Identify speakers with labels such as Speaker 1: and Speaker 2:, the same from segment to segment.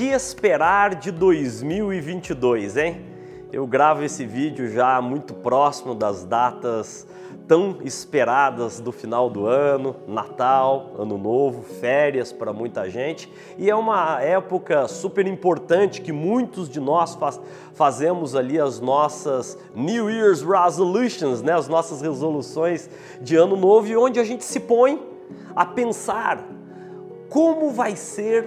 Speaker 1: esperar de 2022, hein? Eu gravo esse vídeo já muito próximo das datas tão esperadas do final do ano, Natal, Ano Novo, férias para muita gente, e é uma época super importante que muitos de nós faz, fazemos ali as nossas New Year's Resolutions, né, as nossas resoluções de Ano Novo, e onde a gente se põe a pensar como vai ser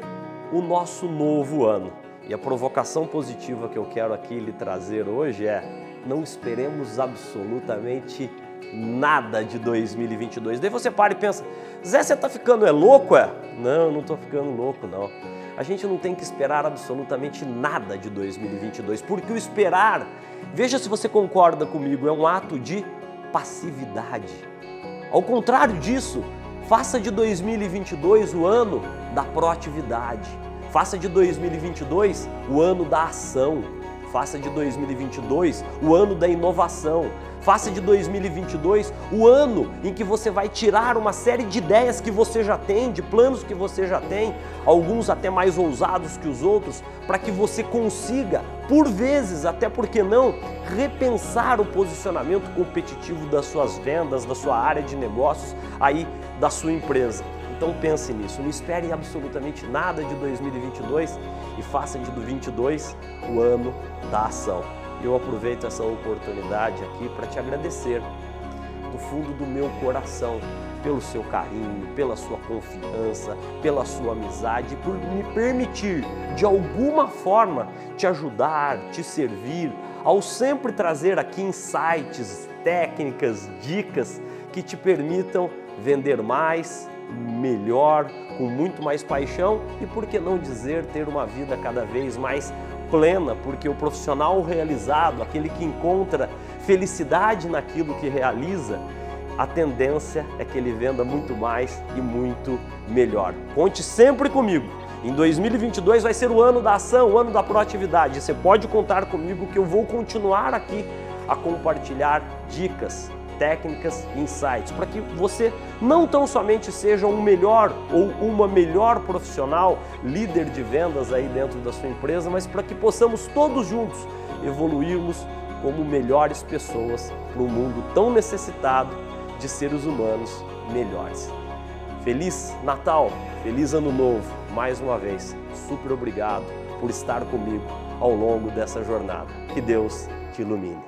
Speaker 1: o nosso novo ano. E a provocação positiva que eu quero aqui lhe trazer hoje é: não esperemos absolutamente nada de 2022. Daí você para e pensa: Zé, você está ficando é louco? É? Não, não estou ficando louco, não. A gente não tem que esperar absolutamente nada de 2022, porque o esperar, veja se você concorda comigo, é um ato de passividade. Ao contrário disso, faça de 2022 o ano da proatividade Faça de 2022 o ano da ação. Faça de 2022 o ano da inovação. Faça de 2022 o ano em que você vai tirar uma série de ideias que você já tem, de planos que você já tem, alguns até mais ousados que os outros, para que você consiga, por vezes, até porque não, repensar o posicionamento competitivo das suas vendas, da sua área de negócios, aí da sua empresa. Então pense nisso, não espere absolutamente nada de 2022 e faça de 2022 o ano da ação. Eu aproveito essa oportunidade aqui para te agradecer do fundo do meu coração pelo seu carinho, pela sua confiança, pela sua amizade, por me permitir de alguma forma te ajudar, te servir, ao sempre trazer aqui insights, técnicas, dicas que te permitam vender mais, melhor, com muito mais paixão e, por que não dizer, ter uma vida cada vez mais plena, porque o profissional realizado, aquele que encontra felicidade naquilo que realiza, a tendência é que ele venda muito mais e muito melhor. Conte sempre comigo. Em 2022 vai ser o ano da ação, o ano da proatividade. Você pode contar comigo que eu vou continuar aqui a compartilhar dicas, técnicas e insights, para que você não tão somente seja um melhor ou uma melhor profissional, líder de vendas aí dentro da sua empresa, mas para que possamos todos juntos evoluirmos como melhores pessoas para um mundo tão necessitado de seres humanos melhores. Feliz Natal, feliz Ano Novo, mais uma vez, super obrigado por estar comigo ao longo dessa jornada. Que Deus te ilumine.